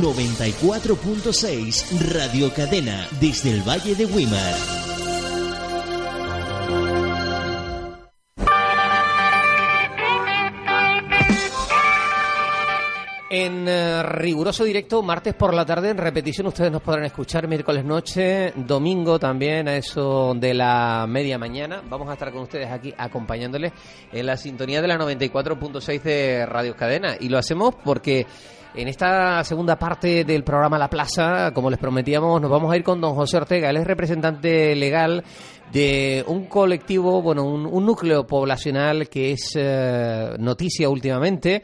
94.6 Radio Cadena desde el Valle de Wimar. En eh, riguroso directo, martes por la tarde, en repetición ustedes nos podrán escuchar miércoles noche, domingo también a eso de la media mañana. Vamos a estar con ustedes aquí acompañándoles en la sintonía de la 94.6 de Radio Cadena. Y lo hacemos porque en esta segunda parte del programa La Plaza, como les prometíamos, nos vamos a ir con don José Ortega. Él es representante legal de un colectivo, bueno, un, núcleo poblacional que es eh, noticia últimamente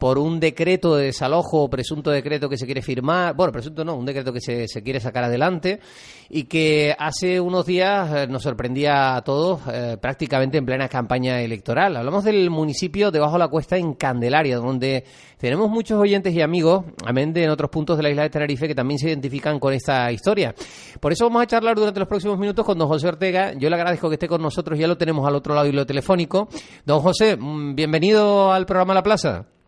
por un decreto de desalojo presunto decreto que se quiere firmar, bueno, presunto no, un decreto que se, se quiere sacar adelante y que hace unos días eh, nos sorprendía a todos eh, prácticamente en plena campaña electoral. Hablamos del municipio de Bajo la Cuesta en Candelaria, donde tenemos muchos oyentes y amigos, amén de en otros puntos de la isla de Tenerife, que también se identifican con esta historia. Por eso vamos a charlar durante los próximos minutos con don José Ortega. Yo le agradezco que esté con nosotros, ya lo tenemos al otro lado y lo telefónico. Don José, mm, bienvenido al programa La Plaza.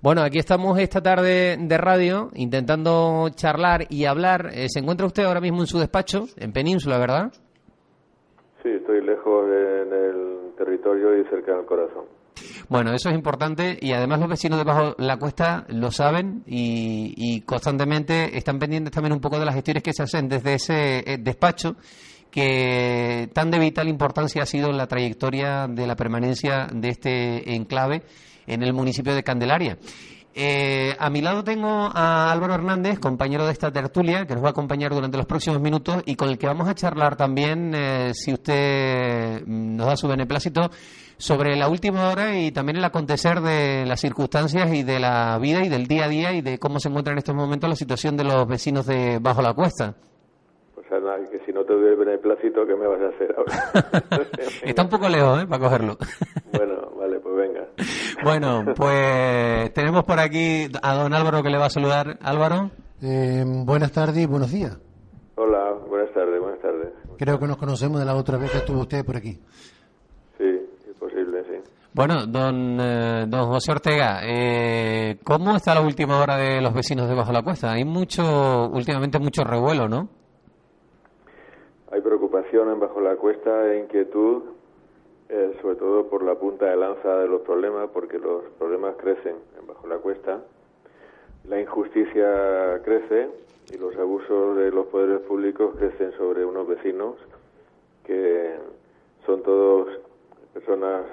Bueno, aquí estamos esta tarde de radio intentando charlar y hablar. Eh, ¿Se encuentra usted ahora mismo en su despacho, en Península, verdad? Sí, estoy lejos en el territorio y cerca del corazón. Bueno, eso es importante y además los vecinos de Bajo la Cuesta lo saben y, constantemente están pendientes también un poco de las gestiones que se hacen desde ese eh, despacho que tan de vital importancia ha sido la trayectoria de la permanencia de este enclave en el municipio de Candelaria. Eh, a mi lado tengo a Álvaro Hernández, compañero de esta tertulia, que nos va a acompañar durante los próximos minutos y con el que vamos a charlar también, eh, si usted nos da su beneplácito, sobre la última hora y también el acontecer de las circunstancias y de la vida y del día a día y de cómo se encuentra en estos momentos la situación de los vecinos de Bajo la Cuesta. Pues nada, que si no te doy el beneplácito, ¿qué me vas a hacer ahora? Está un poco lejos, ¿eh? Para cogerlo. bueno. Bueno, pues tenemos por aquí a don Álvaro que le va a saludar. Álvaro. Eh, buenas tardes y buenos días. Hola, buenas tardes, buenas tardes. Creo que nos conocemos de la otra vez que estuvo usted por aquí. Sí, es posible, sí. Bueno, don, eh, don José Ortega, eh, ¿cómo está la última hora de los vecinos de Bajo la Cuesta? Hay mucho, últimamente mucho revuelo, ¿no? Hay preocupación en Bajo la Cuesta e inquietud eh, sobre todo por la punta de lanza de los problemas, porque los problemas crecen bajo la cuesta, la injusticia crece y los abusos de los poderes públicos crecen sobre unos vecinos que son todos personas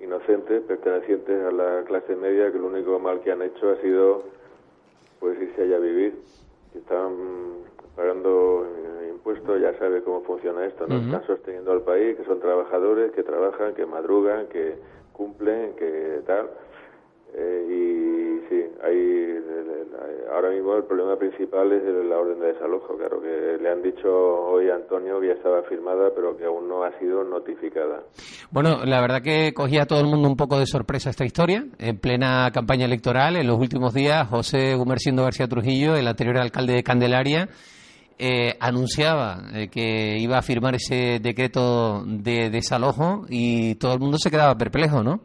inocentes, pertenecientes a la clase media, que lo único mal que han hecho ha sido pues irse allá a vivir, que están pagando impuestos, ya sabe cómo funciona esto, ¿no? Están sosteniendo al país, que son trabajadores, que trabajan, que madrugan, que cumplen, que tal. Eh, y sí, hay, ahora mismo el problema principal es la orden de desalojo, claro, que le han dicho hoy a Antonio que ya estaba firmada, pero que aún no ha sido notificada. Bueno, la verdad que cogía a todo el mundo un poco de sorpresa esta historia. En plena campaña electoral, en los últimos días, José Gumercindo García Trujillo, el anterior alcalde de Candelaria, eh, anunciaba eh, que iba a firmar ese decreto de desalojo y todo el mundo se quedaba perplejo, ¿no?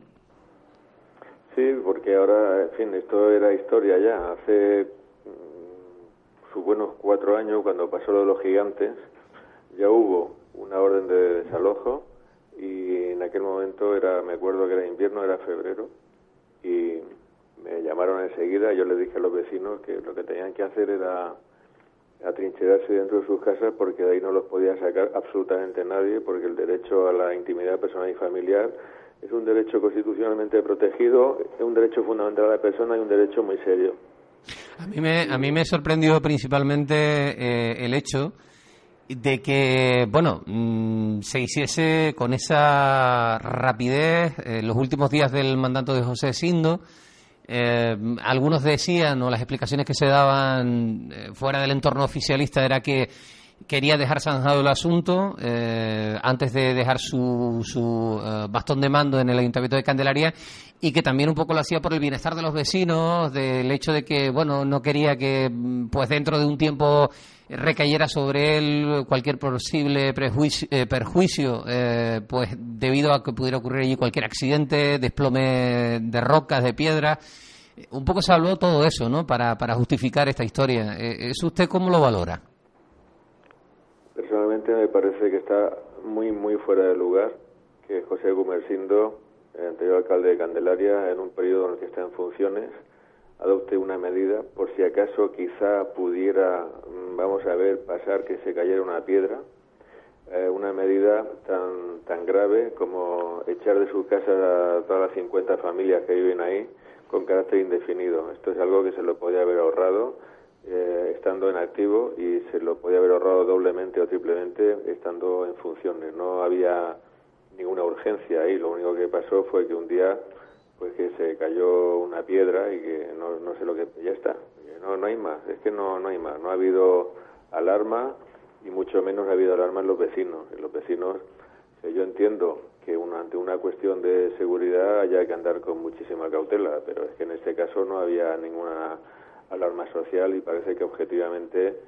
Sí, porque ahora, en fin, esto era historia ya. Hace mm, sus buenos cuatro años, cuando pasó lo de los gigantes, ya hubo una orden de desalojo y en aquel momento era, me acuerdo que era invierno, era febrero, y me llamaron enseguida, yo le dije a los vecinos que lo que tenían que hacer era atrincherarse dentro de sus casas porque de ahí no los podía sacar absolutamente nadie, porque el derecho a la intimidad personal y familiar es un derecho constitucionalmente protegido, es un derecho fundamental de la persona y un derecho muy serio. A mí me, a mí me sorprendió principalmente eh, el hecho de que, bueno, mm, se hiciese con esa rapidez eh, los últimos días del mandato de José Sindo. Eh, algunos decían, o las explicaciones que se daban eh, fuera del entorno oficialista era que quería dejar zanjado el asunto antes de dejar su, su bastón de mando en el Ayuntamiento de Candelaria y que también un poco lo hacía por el bienestar de los vecinos, del hecho de que, bueno, no quería que, mm, pues dentro de un tiempo recayera sobre él cualquier posible prejuicio, eh, perjuicio, eh, pues debido a que pudiera ocurrir allí cualquier accidente, desplome de rocas, de piedras. Un poco se habló todo eso, ¿no? Para, para justificar esta historia. Eh, ¿Eso usted cómo lo valora? Me parece que está muy, muy fuera de lugar que José Gumersindo, el anterior alcalde de Candelaria, en un periodo en el que está en funciones, adopte una medida por si acaso quizá pudiera, mm, vamos a ver, pasar que se cayera una piedra, eh, una medida tan, tan grave como echar de su casa a todas las 50 familias que viven ahí con carácter indefinido. Esto es algo que se lo podía haber ahorrado eh, estando en activo y se lo podía haber ahorrado doblemente o triplemente estando en funciones. No había ninguna urgencia ahí, lo único que pasó fue que un día pues que se cayó una piedra y que no, no sé lo que ya está. No no hay más. Es que no no hay más. No ha habido alarma y mucho menos ha habido alarma en los vecinos. En los vecinos yo entiendo que una, ante una cuestión de seguridad haya que andar con muchísima cautela pero es que en este caso no había ninguna alarma social y parece que objetivamente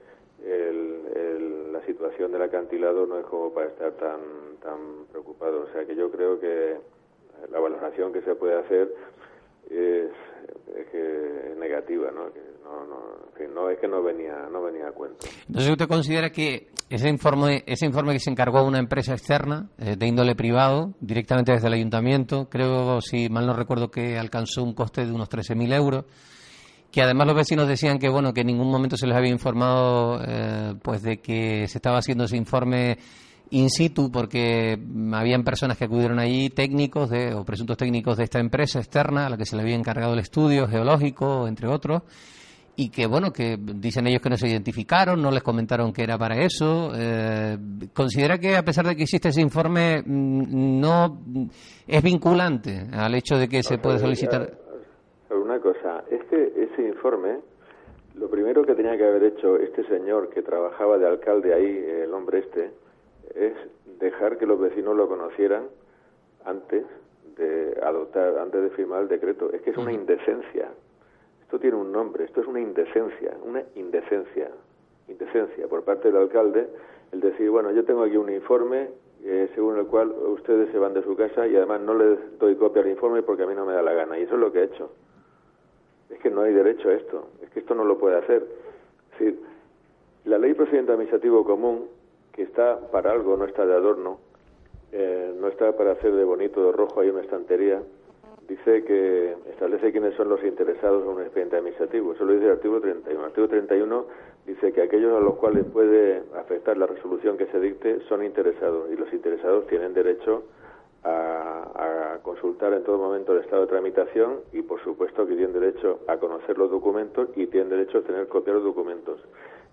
el, la situación del acantilado no es como para estar tan tan preocupado o sea que yo creo que la valoración que se puede hacer es, que negativa, ¿no? Que no, no, no es que no venía, no venía a cuento. Entonces, ¿usted considera que ese informe, ese informe que se encargó a una empresa externa eh, de índole privado, directamente desde el ayuntamiento, creo, si mal no recuerdo, que alcanzó un coste de unos 13.000 euros, que además los vecinos decían que bueno que en ningún momento se les había informado eh, pues de que se estaba haciendo ese informe in situ porque habían personas que acudieron allí, técnicos de, o presuntos técnicos de esta empresa externa a la que se le había encargado el estudio geológico, entre otros, y que, bueno, que dicen ellos que no se identificaron, no les comentaron que era para eso. Eh, ¿Considera que, a pesar de que existe ese informe, mm, no es vinculante al hecho de que se puede solicitar? Una cosa, este, ese informe, lo primero que tenía que haber hecho este señor que trabajaba de alcalde ahí, el hombre este, es dejar que los vecinos lo conocieran antes de adoptar, antes de firmar el decreto. Es que es una indecencia. Esto tiene un nombre, esto es una indecencia, una indecencia, indecencia por parte del alcalde, el decir, bueno, yo tengo aquí un informe eh, según el cual ustedes se van de su casa y además no les doy copia al informe porque a mí no me da la gana. Y eso es lo que he hecho. Es que no hay derecho a esto, es que esto no lo puede hacer. Decir, la ley procedimiento administrativo común que está para algo, no está de adorno, eh, no está para hacer de bonito de rojo ahí una estantería, dice que establece quiénes son los interesados en un expediente administrativo. Eso lo dice el artículo 31. El artículo 31 dice que aquellos a los cuales puede afectar la resolución que se dicte son interesados y los interesados tienen derecho a, a, consultar en todo momento el estado de tramitación y por supuesto que tienen derecho a conocer los documentos y tienen derecho a tener copia de los documentos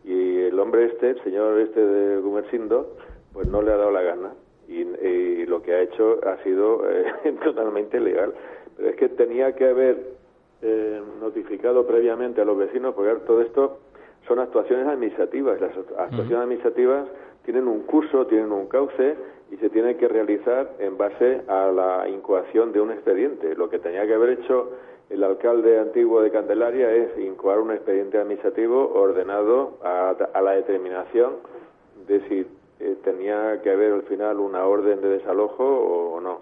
y el hombre este, el señor este de Gumersindo, pues no le ha dado la gana y, lo que ha hecho ha sido eh, totalmente ilegal. Pero es que tenía que haber eh, notificado previamente a los vecinos, porque todo esto son actuaciones administrativas. Las actuaciones administrativas tienen un curso, tienen un cauce y se tienen que realizar en base a la incoación de un expediente. Lo que tenía que haber hecho el alcalde antiguo de Candelaria es incoar un expediente administrativo ordenado a, la determinación de si eh, tenía que haber al final una orden de desalojo o, no.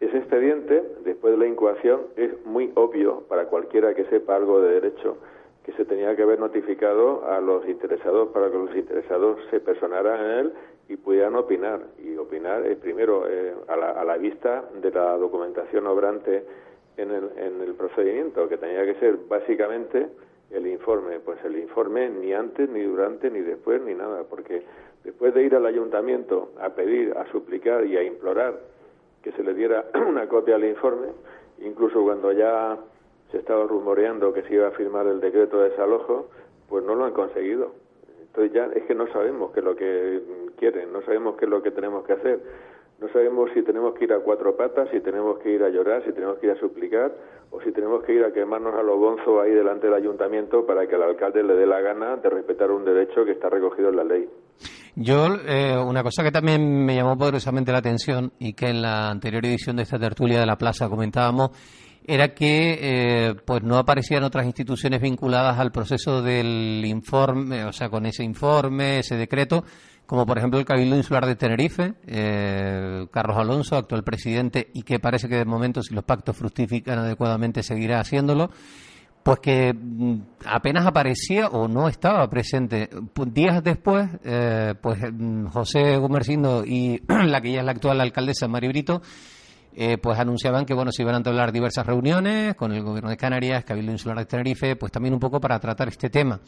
Ese expediente, después de la incoación, es muy obvio para cualquiera que sepa algo de derecho que se tenía que haber notificado a los interesados para que los interesados se personaran en él y pudieran opinar. Y opinar es primero eh, a, la, a la vista de la documentación obrante en el, en el procedimiento, que tenía que ser básicamente el informe. Pues el informe ni antes, ni durante, ni después, ni nada, porque después de ir al ayuntamiento a pedir, a suplicar y a implorar que se le diera una copia al informe, incluso cuando ya se estaba rumoreando que se iba a firmar el decreto de desalojo, pues no lo han conseguido. Entonces ya es que no sabemos qué es lo que quieren, no sabemos qué es lo que tenemos que hacer. No sabemos si tenemos que ir a cuatro patas, si tenemos que ir a llorar, si tenemos que ir a suplicar o si tenemos que ir a quemarnos a los bonzos ahí delante del ayuntamiento para que el alcalde le dé la gana de respetar un derecho que está recogido en la ley. Yo, eh, una cosa que también me llamó poderosamente la atención y que en la anterior edición de esta tertulia de la plaza comentábamos era que eh, pues no aparecían otras instituciones vinculadas al proceso del informe, o sea, con ese informe, ese decreto, como por ejemplo el Cabildo Insular de Tenerife, eh, Carlos Alonso, actual presidente, y que parece que de momento, si los pactos fructifican adecuadamente, seguirá haciéndolo, pues que mm, apenas aparecía o no estaba presente. Días después, eh, pues mm, José Gumersindo y la que ya es la actual alcaldesa, Mari Brito, eh, pues anunciaban que bueno se iban a entablar diversas reuniones con el gobierno de Canarias, Cabildo Insular de Tenerife, pues también un poco para tratar este tema.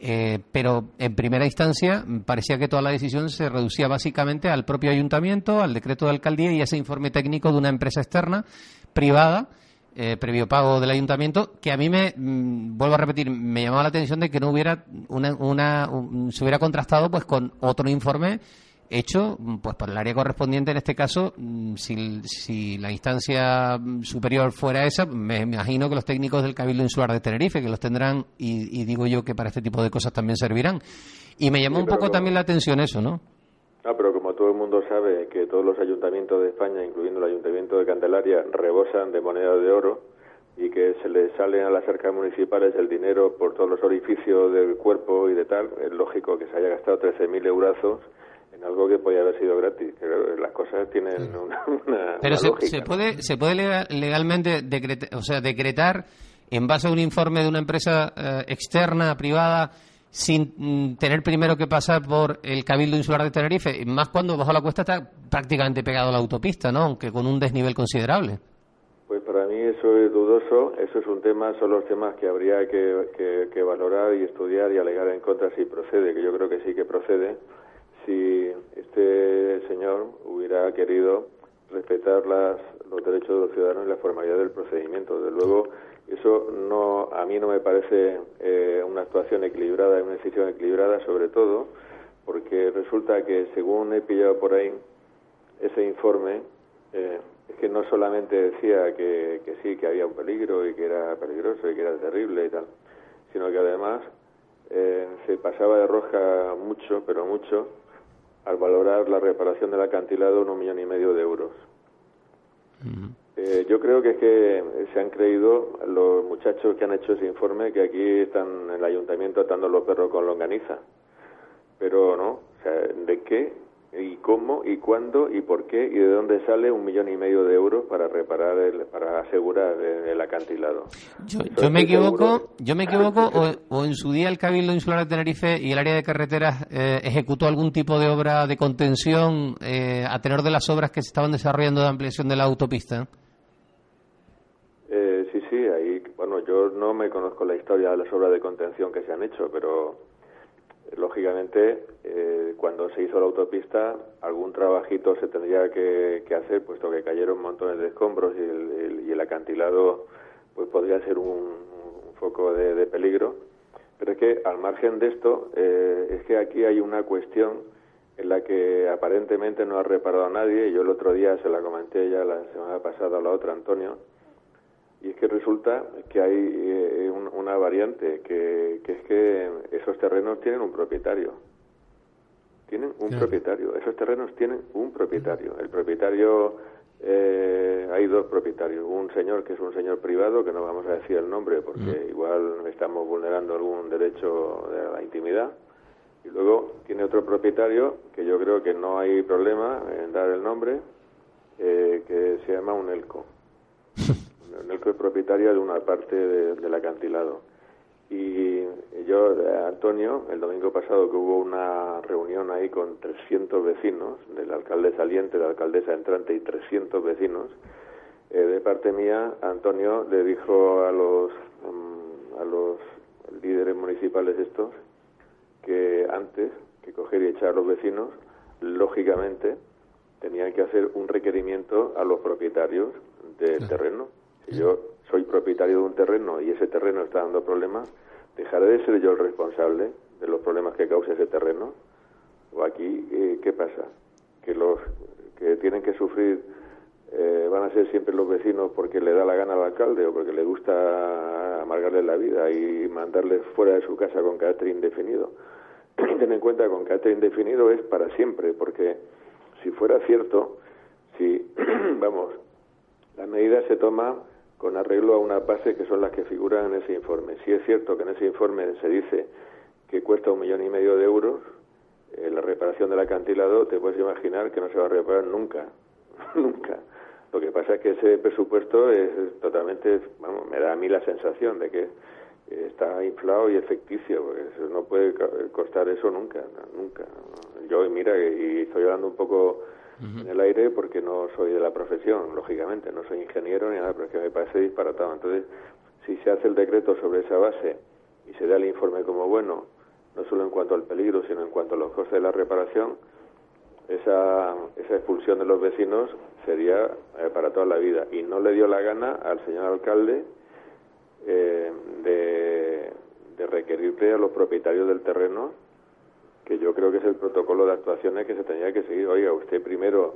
Eh, pero en primera instancia parecía que toda la decisión se reducía básicamente al propio ayuntamiento, al decreto de alcaldía y a ese informe técnico de una empresa externa, privada, eh, previo pago del ayuntamiento, que a mí me, mm, vuelvo a repetir, me llamaba la atención de que no hubiera una, una se hubiera contrastado pues con otro informe hecho pues por el área correspondiente en este caso mm, si, si, la instancia superior fuera esa me imagino que los técnicos del Cabildo Insular de Tenerife que los tendrán y, digo yo que para este tipo de cosas también servirán y me llamó un poco también la atención eso ¿no? Ah, pero como todo el mundo sabe que todos los ayuntamientos de España, incluyendo el ayuntamiento de Candelaria, rebosan de moneda de oro y que se les salen a las arcas municipales el dinero por todos los orificios del cuerpo y de tal, es lógico que se haya gastado 13.000 eurazos en algo que podía haber sido gratis. Las cosas tienen una, Pero se, puede se puede legalmente decretar, o sea, decretar en base a un informe de una empresa eh, externa privada sin mm, tener primero que pasar por el Cabildo Insular de Tenerife, más cuando bajo la cuesta está prácticamente pegado a la autopista, ¿no? Aunque con un desnivel considerable. Pues para mí eso es dudoso, eso es un tema, son los temas que habría que, que valorar y estudiar y alegar en contra si procede, que yo creo que sí que procede si este señor hubiera querido respetar las, los derechos de los ciudadanos y la formalidad del procedimiento. Desde luego, eso no, a mí no me parece eh, una actuación equilibrada, una decisión equilibrada, sobre todo porque resulta que, según he pillado por ahí, ese informe eh, es que no solamente decía que, que sí, que había un peligro y que era peligroso y que era terrible y tal, sino que además eh, se pasaba de roja mucho, pero mucho, al valorar la reparación del acantilado en un millón y medio de euros. Eh, yo creo que es que se han creído los muchachos que han hecho ese informe que aquí están en el ayuntamiento atando los perros con longaniza. Pero no, o sea, ¿de qué y cómo y cuándo y por qué y de dónde sale un millón y medio de euros para reparar el, para asegurar el, acantilado. Yo, me equivoco yo me equivoco o, en su día el cabildo insular de Tenerife y el área de carreteras eh, ejecutó algún tipo de obra de contención eh, a tenor de las obras que se estaban desarrollando de ampliación de la autopista. Eh, sí sí ahí bueno yo no me conozco la historia de las obras de contención que se han hecho pero lógicamente, eh, cuando se hizo la autopista, algún trabajito se tendría que, hacer, puesto que cayeron montones de escombros y el, acantilado pues podría ser un, foco de, peligro. Pero es que, al margen de esto, eh, es que aquí hay una cuestión en la que aparentemente no ha reparado nadie. Yo el otro día se la comenté ya la semana pasada a la otra, Antonio, y es que resulta que hay eh, una variante, que, es que esos terrenos tienen un propietario. Tienen un propietario. Esos terrenos tienen un propietario. El propietario, eh, hay dos propietarios. Un señor que es un señor privado, que no vamos a decir el nombre porque igual estamos vulnerando algún derecho de la intimidad. Y luego tiene otro propietario, que yo creo que no hay problema en dar el nombre, eh, que se llama Unelco. en el que es propietario de una parte del acantilado. Y yo, Antonio, el domingo pasado que hubo una reunión ahí con 300 vecinos, del alcalde saliente, la alcaldesa entrante y 300 vecinos, eh, de parte mía, Antonio le dijo a los, mm, a los líderes municipales estos que antes que coger y echar a los vecinos, lógicamente tenían que hacer un requerimiento a los propietarios del terreno si yo soy propietario de un terreno y ese terreno está dando problemas, dejaré de ser yo el responsable de los problemas que causa ese terreno. O aquí, eh, ¿qué pasa? Que los que tienen que sufrir eh, van a ser siempre los vecinos porque le da la gana al alcalde o porque le gusta amargarle la vida y mandarles fuera de su casa con carácter indefinido. Ten en cuenta que con carácter indefinido es para siempre, porque si fuera cierto, si, vamos, la medida se toma con arreglo a una base que son las que figuran en ese informe. Si es cierto que en ese informe se dice que cuesta un millón y medio de euros, eh, la reparación del acantilado, te puedes imaginar que no se va a reparar nunca, nunca. Lo que pasa es que ese presupuesto es totalmente, vamos, me da a mí la sensación de que está inflado y es ficticio, porque no puede costar eso nunca, nunca. Yo, mira, y estoy hablando un poco en el aire porque no soy de la profesión, lógicamente, no soy ingeniero ni nada, pero es que me parece disparatado. Entonces, si se hace el decreto sobre esa base y se da el informe como bueno, no solo en cuanto al peligro, sino en cuanto a los costes de la reparación, esa, esa expulsión de los vecinos sería eh, para toda la vida. Y no le dio la gana al señor alcalde eh, de, de requerirle a los propietarios del terreno, que yo creo que es el protocolo de actuaciones que se tenía que seguir. Oiga, usted primero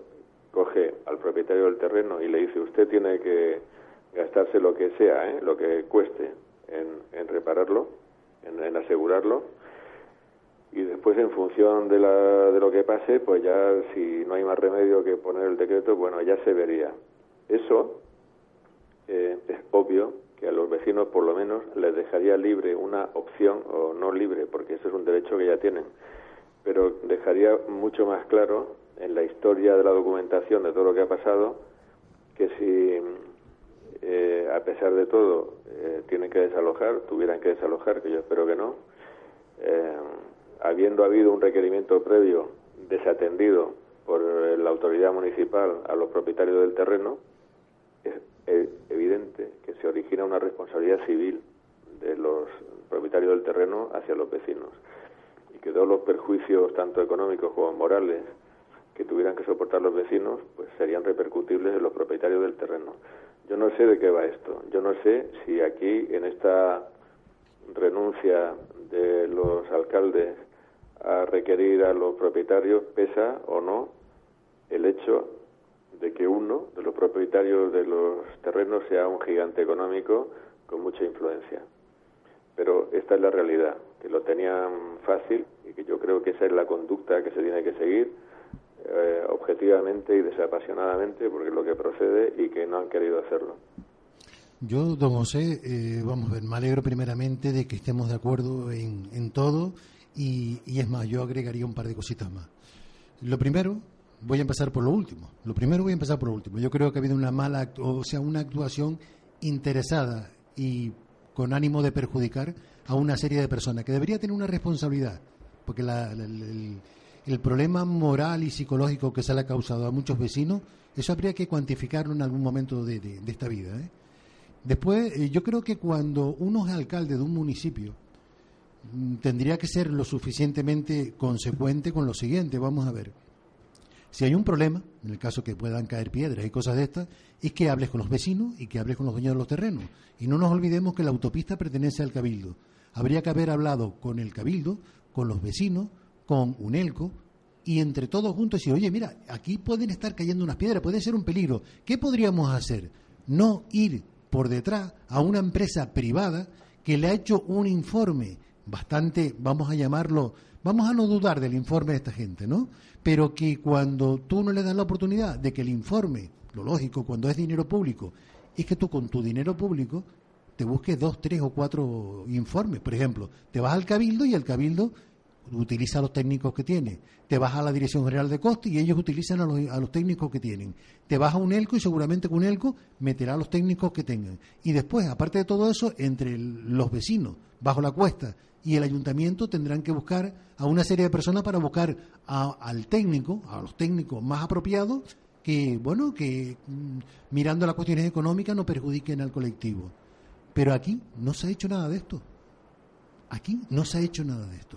coge al propietario del terreno y le dice, usted tiene que gastarse lo que sea, ¿eh? lo que cueste en, repararlo, en, en asegurarlo, y después en función de, la, de lo que pase, pues ya si no hay más remedio que poner el decreto, bueno, ya se vería. Eso eh, es obvio que a los vecinos por lo menos les dejaría libre una opción, o no libre, porque eso es un derecho que ya tienen, pero dejaría mucho más claro en la historia de la documentación de todo lo que ha pasado que si eh, a pesar de todo eh, tienen que desalojar, tuvieran que desalojar, que yo espero que no, eh, habiendo habido un requerimiento previo desatendido por la autoridad municipal a los propietarios del terreno, es evidente que se origina una responsabilidad civil de los propietarios del terreno hacia los vecinos que todos los perjuicios, tanto económicos como morales, que tuvieran que soportar los vecinos, pues serían repercutibles en los propietarios del terreno. Yo no sé de qué va esto. Yo no sé si aquí, en esta renuncia de los alcaldes a requerir a los propietarios pesa o no el hecho de que uno de los propietarios de los terrenos sea un gigante económico con mucha influencia. Pero esta es la realidad, que lo tenían fácil y que yo creo que esa es la conducta que se tiene que seguir eh, objetivamente y desapasionadamente porque es lo que procede y que no han querido hacerlo. Yo, don José, eh, vamos a ver, me alegro primeramente de que estemos de acuerdo en, en todo y, es más, yo agregaría un par de cositas más. Lo primero, voy a empezar por lo último. Lo primero voy a empezar por lo último. Yo creo que ha habido una mala, o sea, una actuación interesada y con ánimo de perjudicar a una serie de personas que debería tener una responsabilidad, porque el, problema moral y psicológico que se le ha causado a muchos vecinos, eso habría que cuantificarlo en algún momento de, esta vida. ¿eh? Después, eh, yo creo que cuando uno es alcalde de un municipio, Mm, tendría que ser lo suficientemente consecuente con lo siguiente. Vamos a ver. Si hay un problema, en el caso que puedan caer piedras y cosas de estas, es que hables con los vecinos y que hables con los dueños de los terrenos. Y no nos olvidemos que la autopista pertenece al Cabildo. Habría que haber hablado con el Cabildo, con los vecinos, con UNELCO, y entre todos juntos decir, oye, mira, aquí pueden estar cayendo unas piedras, puede ser un peligro. ¿Qué podríamos hacer? No ir por detrás a una empresa privada que le ha hecho un informe bastante, vamos a llamarlo, vamos a no dudar del informe de esta gente, ¿no? Pero que cuando tú no le das la oportunidad de que el informe, lo lógico, cuando es dinero público, es que tú con tu dinero público te busques dos, tres o cuatro informes. Por ejemplo, te vas al cabildo y el cabildo utiliza a los técnicos que tiene. Te vas a la Dirección General de Costes y ellos utilizan a los, a los técnicos que tienen. Te vas a un ELCO y seguramente con ELCO meterá a los técnicos que tengan. Y después, aparte de todo eso, entre los vecinos, bajo la cuesta y el ayuntamiento tendrán que buscar a una serie de personas para buscar al técnico, a los técnicos más apropiados, que, bueno, que mm, mirando las cuestiones económicas no perjudiquen al colectivo. Pero aquí no se ha hecho nada de esto. Aquí no se ha hecho nada de esto.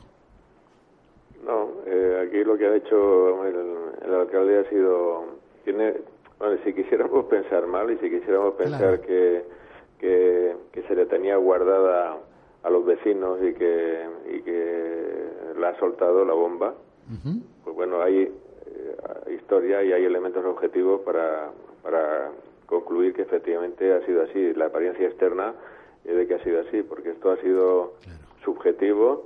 No, eh, aquí lo que ha hecho el, alcalde ha sido. Tiene, bueno, si quisiéramos pensar mal y si quisiéramos pensar que, que se le tenía guardada a los vecinos y que, y que la ha soltado la bomba. Pues bueno, hay eh, historia y hay elementos objetivos para, para concluir que efectivamente ha sido así. La apariencia externa es de que ha sido así, porque esto ha sido subjetivo,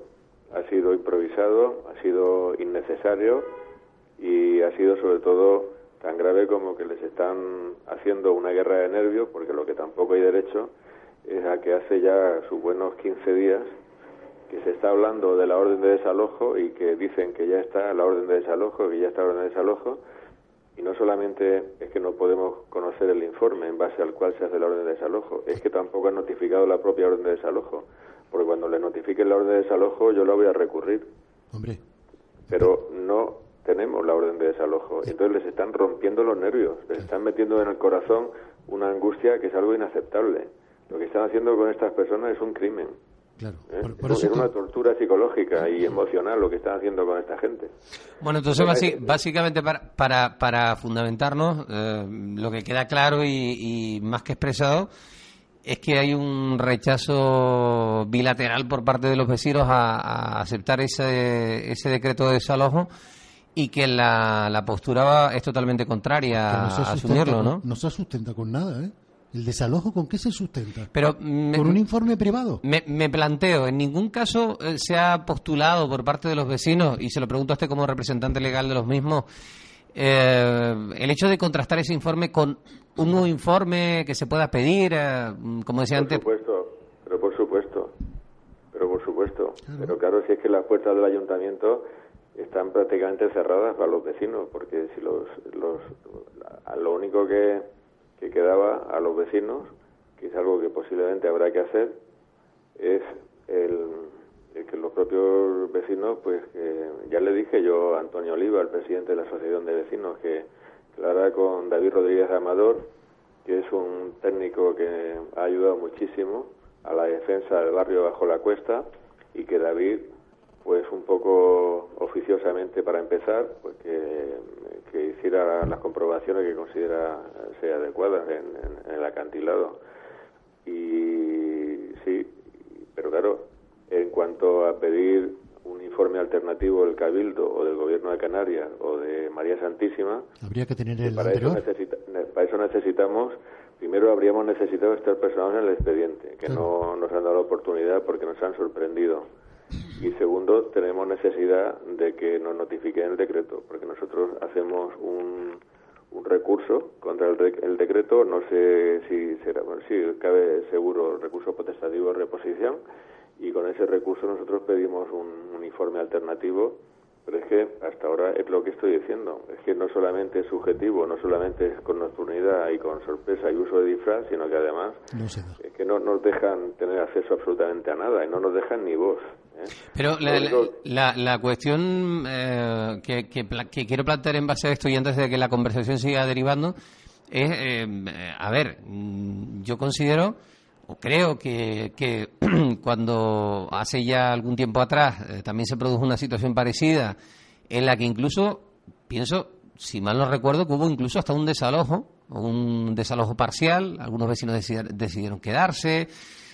ha sido improvisado, ha sido innecesario y ha sido sobre todo tan grave como que les están haciendo una guerra de nervios, porque lo que tampoco hay derecho es a que hace ya sus buenos 15 días que se está hablando de la orden de desalojo y que dicen que ya está la orden de desalojo, que ya está la orden de desalojo, y no solamente es que no podemos conocer el informe en base al cual se hace la orden de desalojo, es que tampoco han notificado la propia orden de desalojo, porque cuando le notifiquen la orden de desalojo yo la voy a recurrir. Hombre. Pero no tenemos la orden de desalojo. Entonces les están rompiendo los nervios, les están metiendo en el corazón una angustia que es algo inaceptable. Lo que están haciendo con estas personas es un crimen. Claro. ¿eh? es, una tortura psicológica y emocional lo que están haciendo con esta gente. Bueno, entonces básicamente para, para, para fundamentarnos, eh, lo que queda claro y, más que expresado es que hay un rechazo bilateral por parte de los vecinos a, aceptar ese, ese decreto de desalojo y que la, la postura es totalmente contraria a asumirlo, ¿no? No se sustenta con nada, ¿eh? ¿El desalojo con qué se sustenta? Pero ¿Con un informe privado? Me, planteo, en ningún caso eh, se ha postulado por parte de los vecinos, y se lo pregunto a usted como representante legal de los mismos, eh, el hecho de contrastar ese informe con un nuevo informe que se pueda pedir, eh, como decía antes. Por supuesto, pero por supuesto, pero por supuesto. Pero claro, si es que las puertas del ayuntamiento están prácticamente cerradas para los vecinos, porque si los, los lo único que que quedaba a los vecinos, que es algo que posiblemente habrá que hacer, es el, que los propios vecinos, pues ya le dije yo a Antonio Oliva, el presidente de la Asociación de Vecinos, que, que con David Rodríguez Amador, que es un técnico que ha ayudado muchísimo a la defensa del barrio bajo la cuesta y que David pues un poco oficiosamente para empezar, pues que, hiciera las comprobaciones que considera sea adecuadas en, el acantilado. Y sí, pero claro, en cuanto a pedir un informe alternativo del Cabildo o del Gobierno de Canarias o de María Santísima, habría que tener el para Eso para eso necesitamos primero habríamos necesitado estar personados en el expediente, que no nos han dado la oportunidad porque nos han sorprendido. Y segundo, tenemos necesidad de que nos notifiquen el decreto, porque nosotros hacemos un, un recurso contra el, el, decreto, no sé si será, bueno, sí, cabe seguro recurso potestativo de reposición, y con ese recurso nosotros pedimos un, un informe alternativo pero es que hasta ahora es lo que estoy diciendo. Es que no solamente es subjetivo, no solamente es con nocturnidad y con sorpresa y uso de disfraz, sino que además es que no nos dejan tener acceso absolutamente a nada y no nos dejan ni voz. ¿Eh? Pero la, la, cuestión eh, que, que, quiero plantear en base a esto y antes de que la conversación siga derivando es, eh, a ver, mm, yo considero o creo que, que cuando hace ya algún tiempo atrás eh, también se produjo una situación parecida en la que incluso, pienso, si mal no recuerdo, que hubo incluso hasta un desalojo, un desalojo parcial, algunos vecinos decidieron quedarse,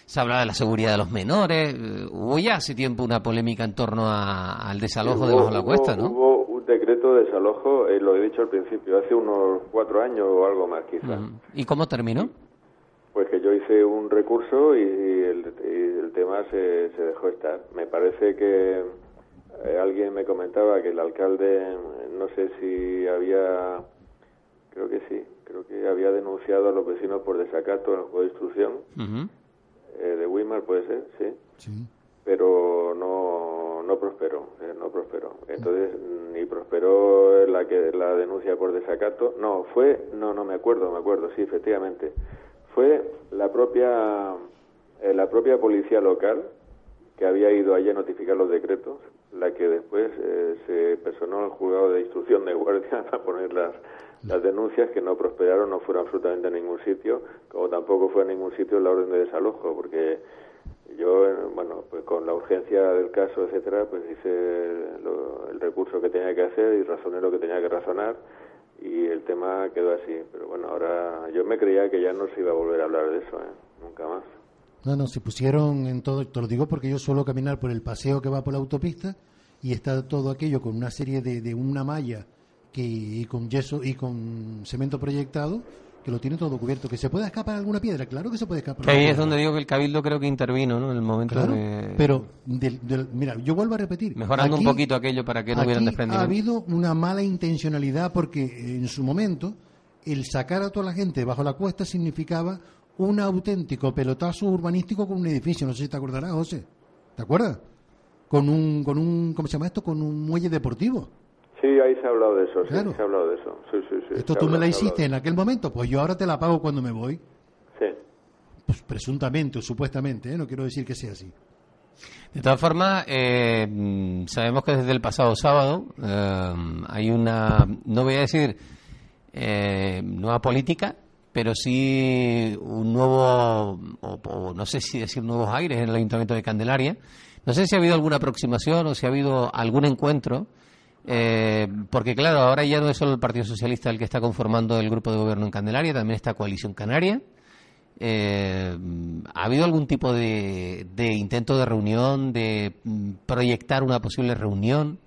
se hablaba de la seguridad de los menores, eh, hubo ya hace tiempo una polémica en torno al desalojo de debajo la cuesta, ¿no? Hubo un decreto de desalojo, eh, lo he dicho al principio, hace unos cuatro años o algo más quizás. ¿Y cómo terminó? Pues que yo hice un recurso y el, tema se, se, dejó estar. Me parece que eh, alguien me comentaba que el alcalde, no sé si había, creo que sí, creo que había denunciado a los vecinos por desacato en el juego de instrucción eh, de Weimar, puede ser, sí. Pero no, no prosperó, eh, no prosperó. Entonces, ni prosperó la, que, la denuncia por desacato. No, fue, no, no me acuerdo, me acuerdo, sí, efectivamente fue la propia, eh, la propia policía local que había ido allí a notificar los decretos, la que después eh, se personó al juzgado de instrucción de guardia a poner las, las denuncias que no prosperaron, no fueron absolutamente a ningún sitio, como tampoco fue a ningún sitio la orden de desalojo, porque yo, bueno, pues con la urgencia del caso, etcétera, pues hice el recurso que tenía que hacer y razoné lo que tenía que razonar y el tema quedó así. Pero bueno, ahora yo me creía que ya no se iba a volver a hablar de eso, ¿eh? nunca más. No, no, se pusieron en todo, te lo digo porque yo suelo caminar por el paseo que va por la autopista y está todo aquello con una serie de, de una malla que y con yeso y con cemento proyectado que lo tiene todo cubierto. ¿Que se puede escapar alguna piedra? Claro que se puede escapar. Que ahí es donde digo que el Cabildo creo que intervino, ¿no? En el momento Claro, de... pero del- del- mira, yo vuelvo a repetir. Mejorando Aquí- un poquito aquello para que no hubieran aquí ha habido una mala intencionalidad porque en su momento el sacar a toda la gente bajo la cuesta significaba un auténtico pelotazo urbanístico con un edificio. No sé si te acordarás, José. ¿Te acuerdas? Con un, con un, ¿cómo se llama esto? Con un muelle deportivo. Sí, ahí se ha hablado de eso, sí, Claro. se ha hablado de eso. Sí, sí, sí, Esto tú me hablado, la hiciste en aquel momento, pues yo ahora te la pago cuando me voy. Sí. Pues presuntamente o supuestamente, ¿eh? no quiero decir que sea así. De todas formas, eh, sabemos que desde el pasado sábado eh, hay una, no voy a decir eh, nueva política, pero sí un nuevo, o, no sé si decir nuevos aires en el Ayuntamiento de Candelaria. No sé si ha habido alguna aproximación o si ha habido algún encuentro, eh, porque claro, ahora ya no es solo el Partido Socialista el que está conformando el grupo de gobierno en Candelaria, también está Coalición Canaria. Eh, ¿Ha habido algún tipo de, de intento de reunión, de mm, proyectar una posible reunión?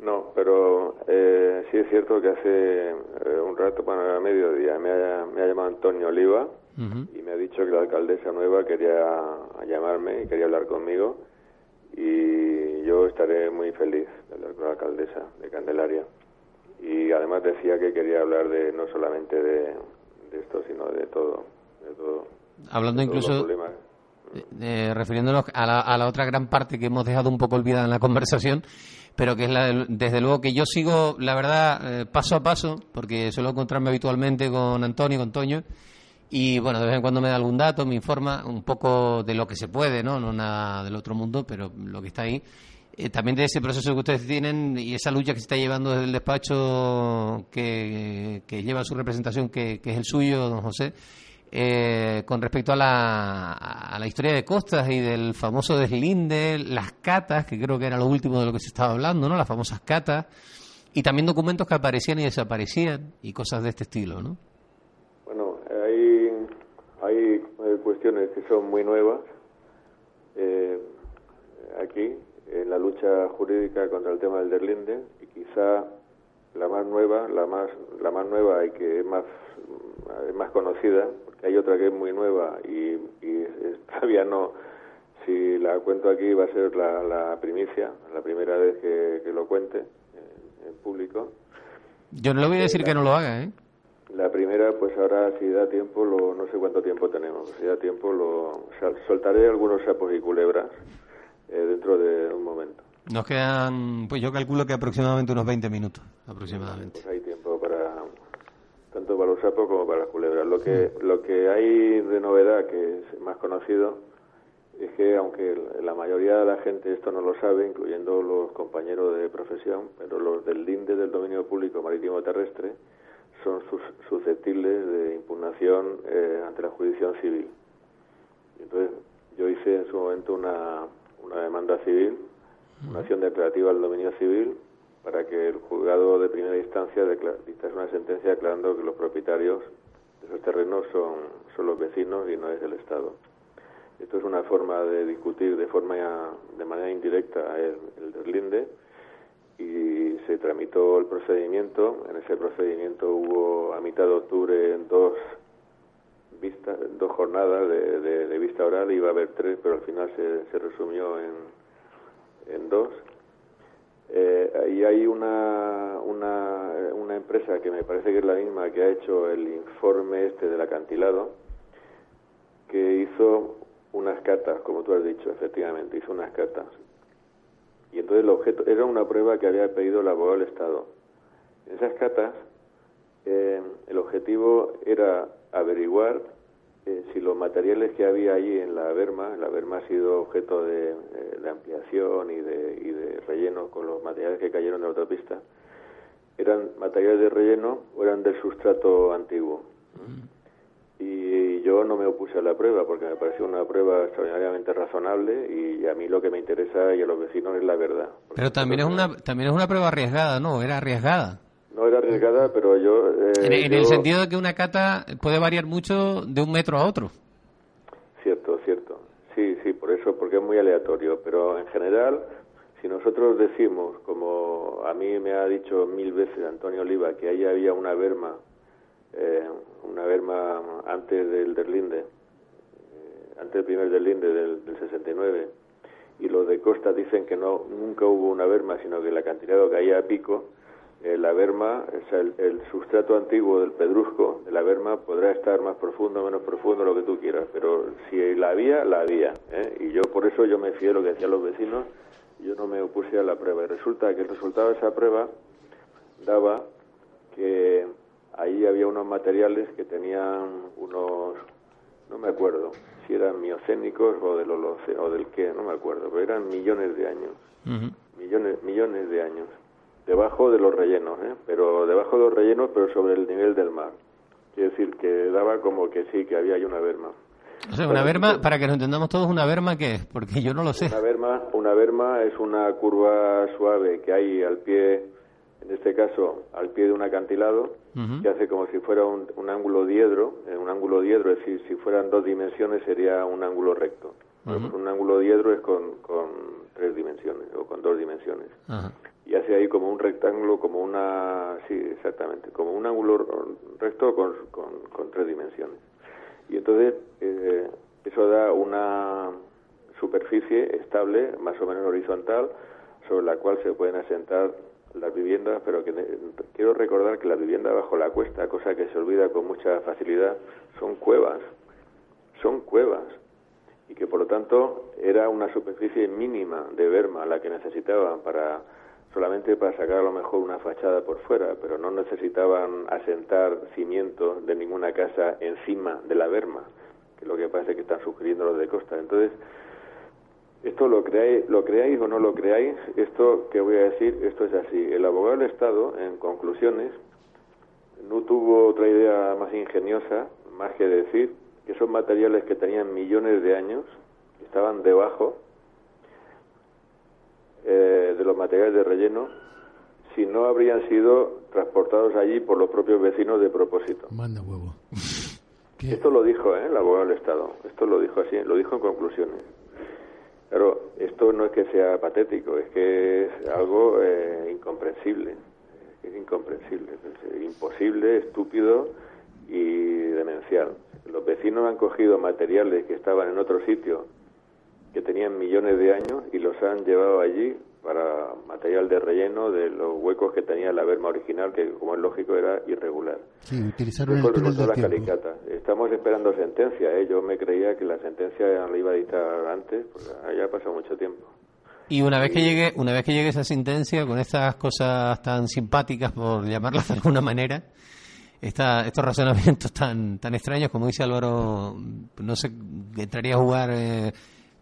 No, pero eh, sí es cierto que hace eh, un rato, bueno, a mediodía, me ha, me ha llamado Antonio Oliva y me ha dicho que la alcaldesa nueva quería llamarme y quería hablar conmigo y yo estaré muy feliz de hablar con la alcaldesa de Candelaria. Y además decía que quería hablar de no solamente de, de esto, sino de todo, de todo. Hablando de incluso, problemas. Eh, refiriéndonos a la, a la otra gran parte que hemos dejado un poco olvidada en la conversación, pero que es la del- desde luego que yo sigo, la verdad, eh, paso a paso, porque suelo encontrarme habitualmente con Antonio, con Toño, y bueno, de vez en cuando me da algún dato, me informa un poco de lo que se puede, ¿no? No nada del otro mundo, pero lo que está ahí. Eh, también de ese proceso que ustedes tienen y esa lucha que se está llevando desde el despacho que, que lleva su representación, que, que es el suyo, don José, eh, con respecto a la, a la historia de Costas y del famoso deslinde, las catas, que creo que era lo último de lo que se estaba hablando, ¿no? Las famosas catas, y también documentos que aparecían y desaparecían y cosas de este estilo, ¿no? Bueno, hay, hay eh, cuestiones que son muy nuevas eh, aquí en la lucha jurídica contra el tema del derlinde y quizá la más nueva, la más la más nueva y que es más es más conocida, porque hay otra que es muy nueva y, todavía no si la cuento aquí va a ser la, la primicia, la primera vez que, que lo cuente en- en público. Yo no le voy a decir que no lo haga, ¿eh? La primera, pues ahora si da tiempo, lo, no sé cuánto tiempo tenemos, si da tiempo, lo soltaré algunos sapos y culebras eh, dentro de un momento. Nos quedan, pues yo calculo que aproximadamente unos 20 minutos, aproximadamente. Pues hay tiempo para tanto para los sapos como para las culebras. Lo que lo que hay de novedad que es más conocido es que aunque la mayoría de la gente esto no lo sabe, incluyendo los compañeros de profesión, pero los del DINDE del dominio público marítimo terrestre son sus- susceptibles de impugnación eh, ante la jurisdicción civil. Entonces, yo hice en su momento una, una demanda civil, una acción declarativa al dominio civil, para que el juzgado de primera instancia dictase una sentencia declarando que los propietarios de esos terrenos son, son los vecinos y no es el Estado. Esto es una forma de discutir de forma de manera indirecta el, el deslinde y se tramitó el procedimiento. En ese procedimiento hubo a mitad de octubre dos vistas, dos jornadas de, de- de vista oral, iba a haber tres, pero al final se, se resumió en, en dos. Eh, y hay una, una empresa que me parece que es la misma que ha hecho el informe este del acantilado, que hizo unas catas, como tú has dicho, efectivamente, hizo unas catas. Y entonces el objeto era una prueba que había pedido el abogado del Estado. En esas catas, eh, el objetivo era averiguar eh, si los materiales que había allí en la berma, la berma ha sido objeto de, eh, de ampliación y de, y de relleno con los materiales que cayeron de la autopista, eran materiales de relleno o eran del sustrato antiguo. Y yo no me opuse a la prueba porque me pareció una prueba extraordinariamente razonable y a mí lo que me interesa y a los vecinos es la verdad. Pero también es una también es una prueba arriesgada, ¿no? Era arriesgada. No era arriesgada, pero yo... eh, En, en el sentido de que una cata puede variar mucho de un metro a otro. Cierto, cierto. Sí, sí, por eso, porque es muy aleatorio. Pero en general, si nosotros decimos, como a mí me ha dicho mil veces Antonio Oliva, que ahí había una berma, eh, una berma antes del Derlinde, eh, antes del primer Derlinde del, del 69, y los de Costa dicen que no nunca hubo una berma, sino que el acantilado caía a pico, la berma, o sea, el, el, sustrato antiguo del pedrusco de la berma podrá estar más profundo, menos profundo, lo que tú quieras, pero si la había, la había. ¿eh? Y yo por eso yo me fié lo que decían los vecinos, yo no me opuse a la prueba. Y resulta que el resultado de esa prueba daba que ahí había unos materiales que tenían unos, no me acuerdo si eran miocénicos o del o del qué, no me acuerdo, pero eran millones de años, uh -huh. millones, millones de años debajo de los rellenos, ¿eh? pero debajo de los rellenos, pero sobre el nivel del mar. Quiere decir que daba como que sí, que había ahí una berma. O sea, una berma, para que nos entendamos todos, ¿una berma qué es? Porque yo no lo sé. Una berma, una berma es una curva suave que hay al pie, en este caso, al pie de un acantilado, uh -huh. que hace como si fuera un, un ángulo diedro, eh, un ángulo diedro, es decir, si fueran dos dimensiones sería un ángulo recto. Uh -huh. Un ángulo diedro es con, con tres dimensiones o con dos dimensiones. Uh -huh y hace ahí como un rectángulo, como una, sí, exactamente, como un ángulo recto con, con, tres dimensiones. Y entonces eh, eso da una superficie estable, más o menos horizontal, sobre la cual se pueden asentar las viviendas, pero que quiero recordar que la vivienda bajo la cuesta, cosa que se olvida con mucha facilidad, son cuevas, son cuevas, y que por lo tanto era una superficie mínima de berma la que necesitaban para solamente para sacar a lo mejor una fachada por fuera, pero no necesitaban asentar cimientos de ninguna casa encima de la berma, que es lo que parece que están sugiriendo los de Costa. Entonces, esto lo creáis, lo creáis o no lo creáis, esto que voy a decir, esto es así. El abogado del Estado, en conclusiones, no tuvo otra idea más ingeniosa, más que decir que son materiales que tenían millones de años, estaban debajo eh, de los materiales de relleno si no habrían sido transportados allí por los propios vecinos de propósito. Manda huevo. Esto lo dijo ¿eh? el abogado del Estado, esto lo dijo así, lo dijo en conclusiones. Pero esto no es que sea patético, es que es algo eh, incomprensible, es incomprensible, es imposible, estúpido y demencial. Los vecinos han cogido materiales que estaban en otro sitio que tenían millones de años y los han llevado allí para material de relleno de los huecos que tenía la berma original, que como es lógico era irregular. Sí, utilizaron el túnel del la tiempo. calicata. Estamos esperando sentencia, ¿eh? yo me creía que la sentencia la iba a dictar antes, porque ya ha pasado mucho tiempo. Y una vez que llegue, una vez que llegue esa sentencia, con estas cosas tan simpáticas, por llamarlas de alguna manera, esta, estos razonamientos tan, tan extraños, como dice Álvaro, no sé, entraría a jugar eh,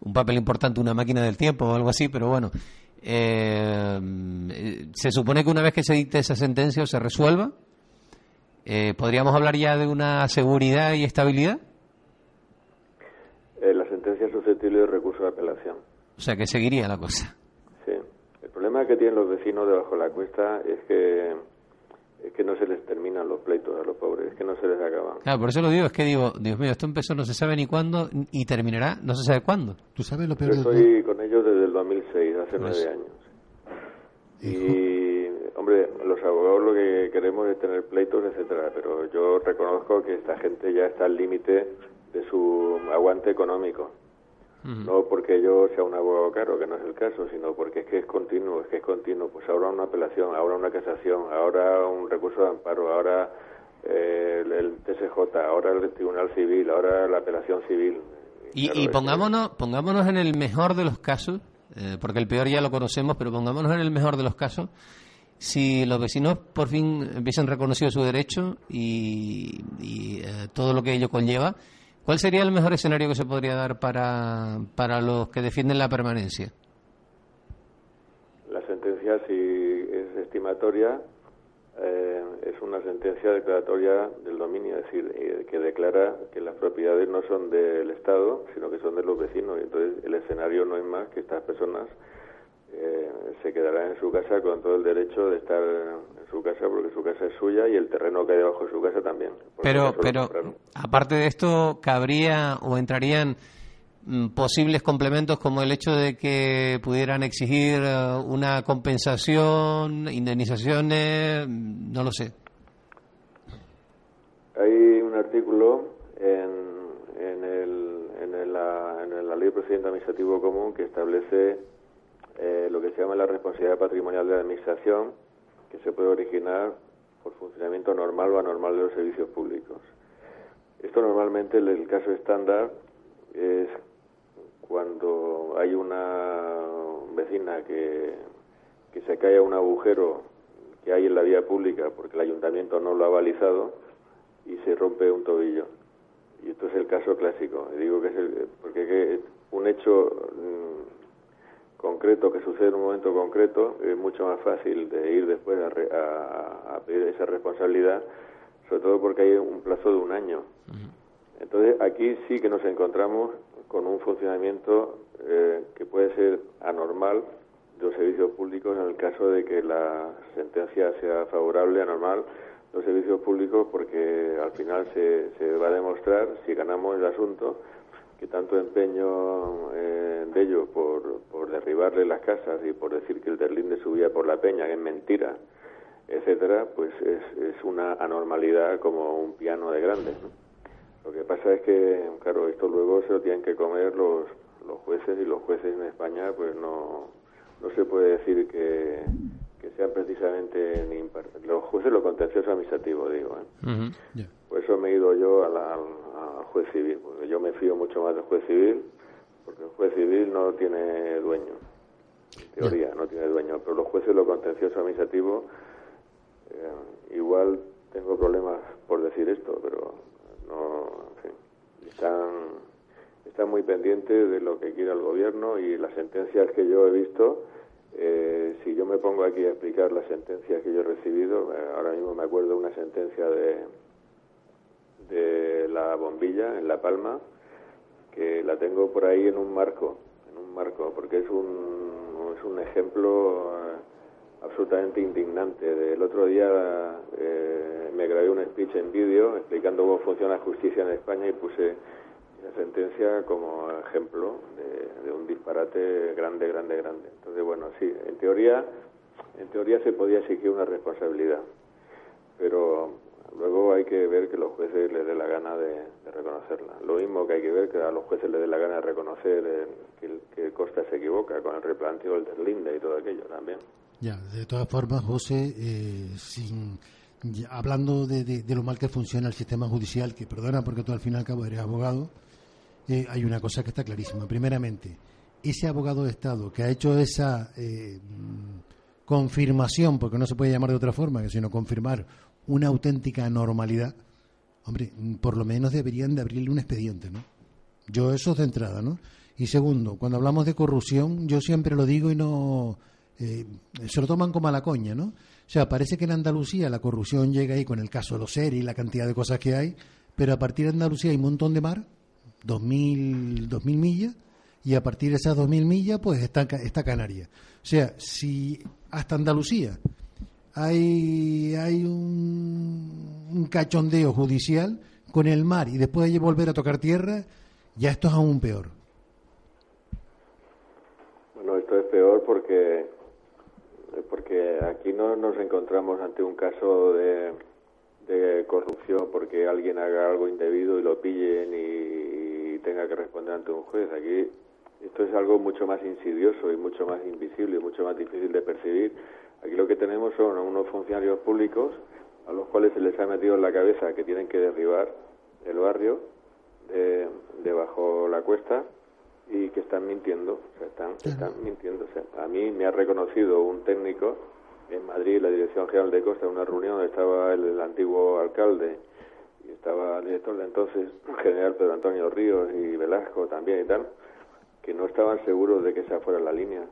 un papel importante una máquina del tiempo o algo así, pero bueno, eh, se supone que una vez que se dicte esa sentencia o se resuelva, eh, ¿podríamos hablar ya de una seguridad y estabilidad? Eh, la sentencia es susceptible de recurso de apelación. O sea, que seguiría la cosa. Sí. El problema que tienen los vecinos debajo de la cuesta es que es que no se les terminan los pleitos a los pobres, es que no se les acaban. Claro, por eso lo digo, es que digo, Dios mío, esto empezó no se sabe ni cuándo y terminará no se sabe cuándo. ¿Tú sabes lo Yo peor de todo? estoy con ellos desde el 2006, hace Pues- nueve años. Y, hombre, los abogados lo que queremos es tener pleitos, etcétera, pero yo reconozco que esta gente ya está al límite de su aguante económico. No porque yo sea un abogado caro, que no es el caso, sino porque es que es continuo, es que es continuo. Pues ahora una apelación, ahora una casación, ahora un recurso de amparo, ahora eh, el, el TSJ, ahora el Tribunal Civil, ahora la apelación civil. Y, Claro, y es que- pongámonos, pongámonos en el mejor de los casos, eh, porque el peor ya lo conocemos, pero pongámonos en el mejor de los casos, si los vecinos por fin hubiesen reconocido su derecho y, y, eh, todo lo que ello conlleva, ¿cuál sería el mejor escenario que se podría dar para, para los que defienden la permanencia? La sentencia, si es estimatoria, eh, es una sentencia declaratoria del dominio, es decir, eh, que declara que las propiedades no son del Estado, sino que son de los vecinos. Entonces el escenario no es más que estas personas eh, se quedarán en su casa con todo el derecho de estar en su casa porque su casa es suya y el terreno que hay debajo de su casa también. Pero, pero aparte de esto, cabría o entrarían mm, posibles complementos como el hecho de que pudieran exigir eh, una compensación, indemnizaciones, mm, no lo sé. Hay un artículo en, en, el, en, la, en la Ley de Procedimiento Administrativo Común que establece eh, lo que se llama la responsabilidad patrimonial de la Administración, que se puede originar por funcionamiento normal o anormal de los servicios públicos. Esto normalmente, el caso estándar es cuando hay una vecina que, que se cae a un agujero que hay en la vía pública porque el ayuntamiento no lo ha balizado y se rompe un tobillo. Y esto es el caso clásico. digo que es el, porque un hecho concreto que sucede en un momento concreto es mucho más fácil de ir después a, a pedir esa responsabilidad sobre todo porque hay un plazo de un año. Entonces, aquí sí que nos encontramos con un funcionamiento eh, que puede ser anormal de los servicios públicos en el caso de que la sentencia sea favorable, anormal, los servicios públicos, porque al final se, se va a demostrar, si ganamos el asunto, que tanto empeño eh, de ellos por, por derribarle las casas y por decir que el Derlinde subía por la peña, que es mentira, etcétera, pues es, es una anormalidad como un piano de grande. Lo que pasa es que, claro, esto luego se lo tienen que comer los, los jueces y los jueces en España, pues no, no se puede decir que, que sean precisamente ni los jueces lo contencioso administrativo, digo. ¿eh? Por eso me he ido yo al juez civil, porque yo me fío mucho más del juez civil, porque el juez civil no tiene dueño. En teoría, no tiene dueño, pero los jueces lo contencioso administrativo eh, igual tengo problemas por decir esto, pero no, están, están muy pendientes de lo que quiere el gobierno y las sentencias que yo he visto. Eh, si yo me pongo aquí a explicar las sentencias que yo he recibido, eh, ahora mismo me acuerdo de una sentencia de, de la bombilla en La Palma, que la tengo por ahí en un marco, en un marco, porque es un, es un ejemplo absolutamente indignante. El otro día eh, me grabé un speech en vídeo explicando cómo funciona la justicia en España y puse la sentencia como ejemplo de, un disparate grande, grande, grande. Entonces, bueno, sí, en teoría, en teoría se podía exigir una responsabilidad, pero luego hay que ver que los jueces les dé la gana de, reconocerla. Lo mismo que hay que ver que a los jueces les dé la gana de reconocer eh, que, que Costa se equivoca con el replanteo del Terlinde y todo aquello también. Ya, de todas formas, José, eh, sin, hablando de, lo mal que funciona el sistema judicial, que perdona porque tú al fin y al cabo eres abogado, eh, hay una cosa que está clarísima. Primeramente, ese abogado de Estado que ha hecho esa eh, confirmación, porque no se puede llamar de otra forma, sino confirmar una auténtica normalidad, hombre, por lo menos deberían de abrirle un expediente, ¿no? Yo eso de entrada, ¿no? Y segundo, cuando hablamos de corrupción, yo siempre lo digo y no eh, se lo toman como a la coña, ¿no? O sea, parece que en Andalucía la corrupción llega ahí con el caso de los seres y la cantidad de cosas que hay, pero a partir de Andalucía hay un montón de mar, dos mil, dos mil millas, y a partir de esas dos mil millas, pues está, está Canarias. O sea, si hasta Andalucía hay, un, cachondeo judicial con el mar y después de volver a tocar tierra, ya esto es aún peor. Bueno, esto es peor porque porque aquí no nos encontramos ante un caso de, corrupción porque alguien haga algo indebido y lo pillen y, tenga que responder ante un juez. Aquí esto es algo mucho más insidioso y mucho más invisible y mucho más difícil de percibir. Aquí lo que tenemos son unos funcionarios públicos a los cuales se les ha metido en la cabeza que tienen que derribar el barrio de, de bajo la cuesta y que están mintiendo, o sea, están, están mintiendo. a mí me ha reconocido un técnico en Madrid, la Dirección General de Costa, en una reunión donde estaba el, antiguo alcalde y estaba el director de entonces, general Pedro Antonio Ríos y Velasco también y tal, que no estaban seguros de que esa fuera la línea.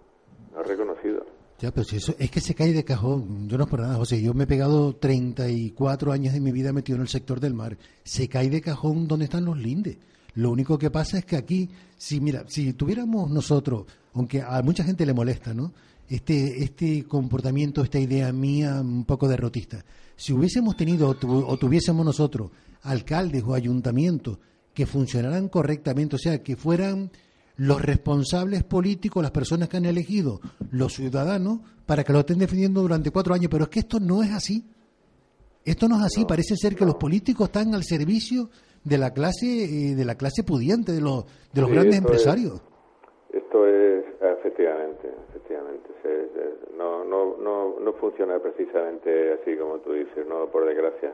Lo ha reconocido. Ya, pero si eso es que se cae de cajón. Yo no es por nada, José. Yo me he pegado 34 años de mi vida metido en el sector del mar. Se cae de cajón donde están los lindes. Lo único que pasa es que aquí, si mira, si tuviéramos nosotros, aunque a mucha gente le molesta, ¿no? Este, este comportamiento, esta idea mía un poco derrotista. Si hubiésemos tenido o tuviésemos nosotros alcaldes o ayuntamientos que funcionaran correctamente, o sea, que fueran los responsables políticos, las personas que han elegido, los ciudadanos, para que lo estén defendiendo durante cuatro años. Pero es que esto no es así. Esto no es así. Parece ser que los políticos están al servicio de la clase eh, de la clase pudiente, de los, de los grandes empresarios. esto es, efectivamente, efectivamente. no, no, no, no funciona precisamente así como tú dices, no por desgracia.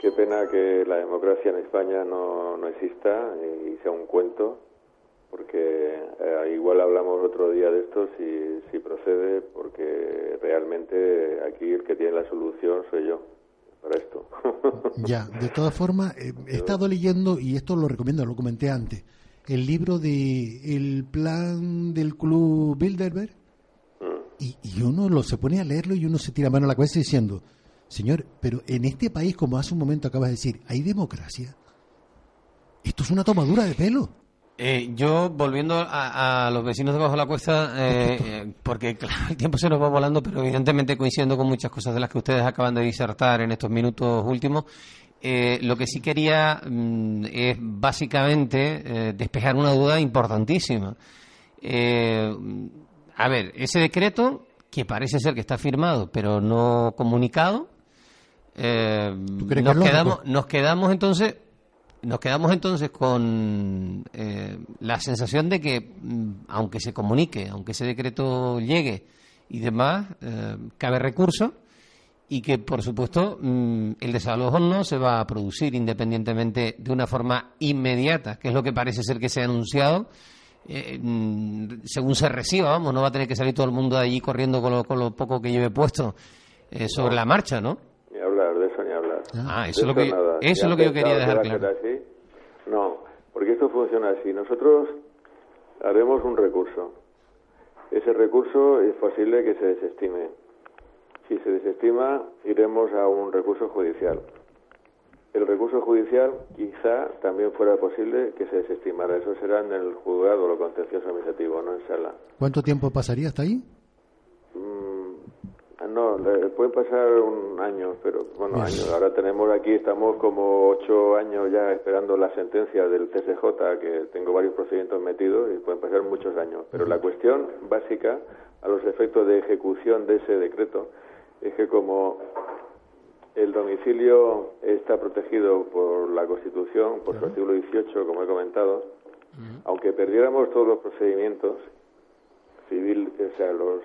Qué pena que la democracia en España no, no exista y sea un cuento porque eh, igual hablamos otro día de esto si, si procede, porque realmente aquí el que tiene la solución soy yo para esto. ya, de todas formas, eh, he estado leyendo, y esto lo recomiendo, lo comenté antes, el libro de El plan del club Bilderberg, mm. y, y, uno lo se pone a leerlo y uno se tira mano a la cabeza diciendo, señor, pero en este país, como hace un momento acabas de decir, ¿hay democracia? Esto es una tomadura de pelo. Eh, yo, volviendo a, los vecinos de Bajo la Cuesta, eh, eh, porque claro, el tiempo se nos va volando, pero evidentemente coincidiendo con muchas cosas de las que ustedes acaban de disertar en estos minutos últimos, lo que sí quería mm, es básicamente despejar una duda importantísima. a ver, ese decreto, que parece ser que está firmado, pero no comunicado, nos, quedamos, nos quedamos entonces nos quedamos entonces con eh, la sensación de que, mm, aunque se comunique, aunque ese decreto llegue y demás, eh, cabe recurso y que, por supuesto, mm, el desalojo no se va a producir independientemente de una forma inmediata, que es lo que parece ser que se ha anunciado. Eh, mm, según se reciba, vamos, no va a tener que salir todo el mundo de allí corriendo con lo, con lo poco que lleve puesto sobre la marcha, ¿no? Ah, eso, es lo, que, eso es lo que yo quería dejar claro. No, porque esto funciona así. Nosotros haremos un recurso. Ese recurso es posible que se desestime. Si se desestima, iremos a un recurso judicial. El recurso judicial quizá también fuera posible que se desestimara. Eso será en el juzgado o lo contencioso administrativo, no en sala. ¿Cuánto tiempo pasaría hasta ahí? No, puede pasar un año, pero bueno, años. Ahora tenemos aquí, estamos como ocho años ya esperando la sentencia del TSJ, que tengo varios procedimientos metidos y pueden pasar muchos años. Pero la cuestión básica, a los efectos de ejecución de ese decreto, es que como el domicilio está protegido por la Constitución, por su artículo 18, como he comentado, aunque perdiéramos todos los procedimientos civil, o sea, los,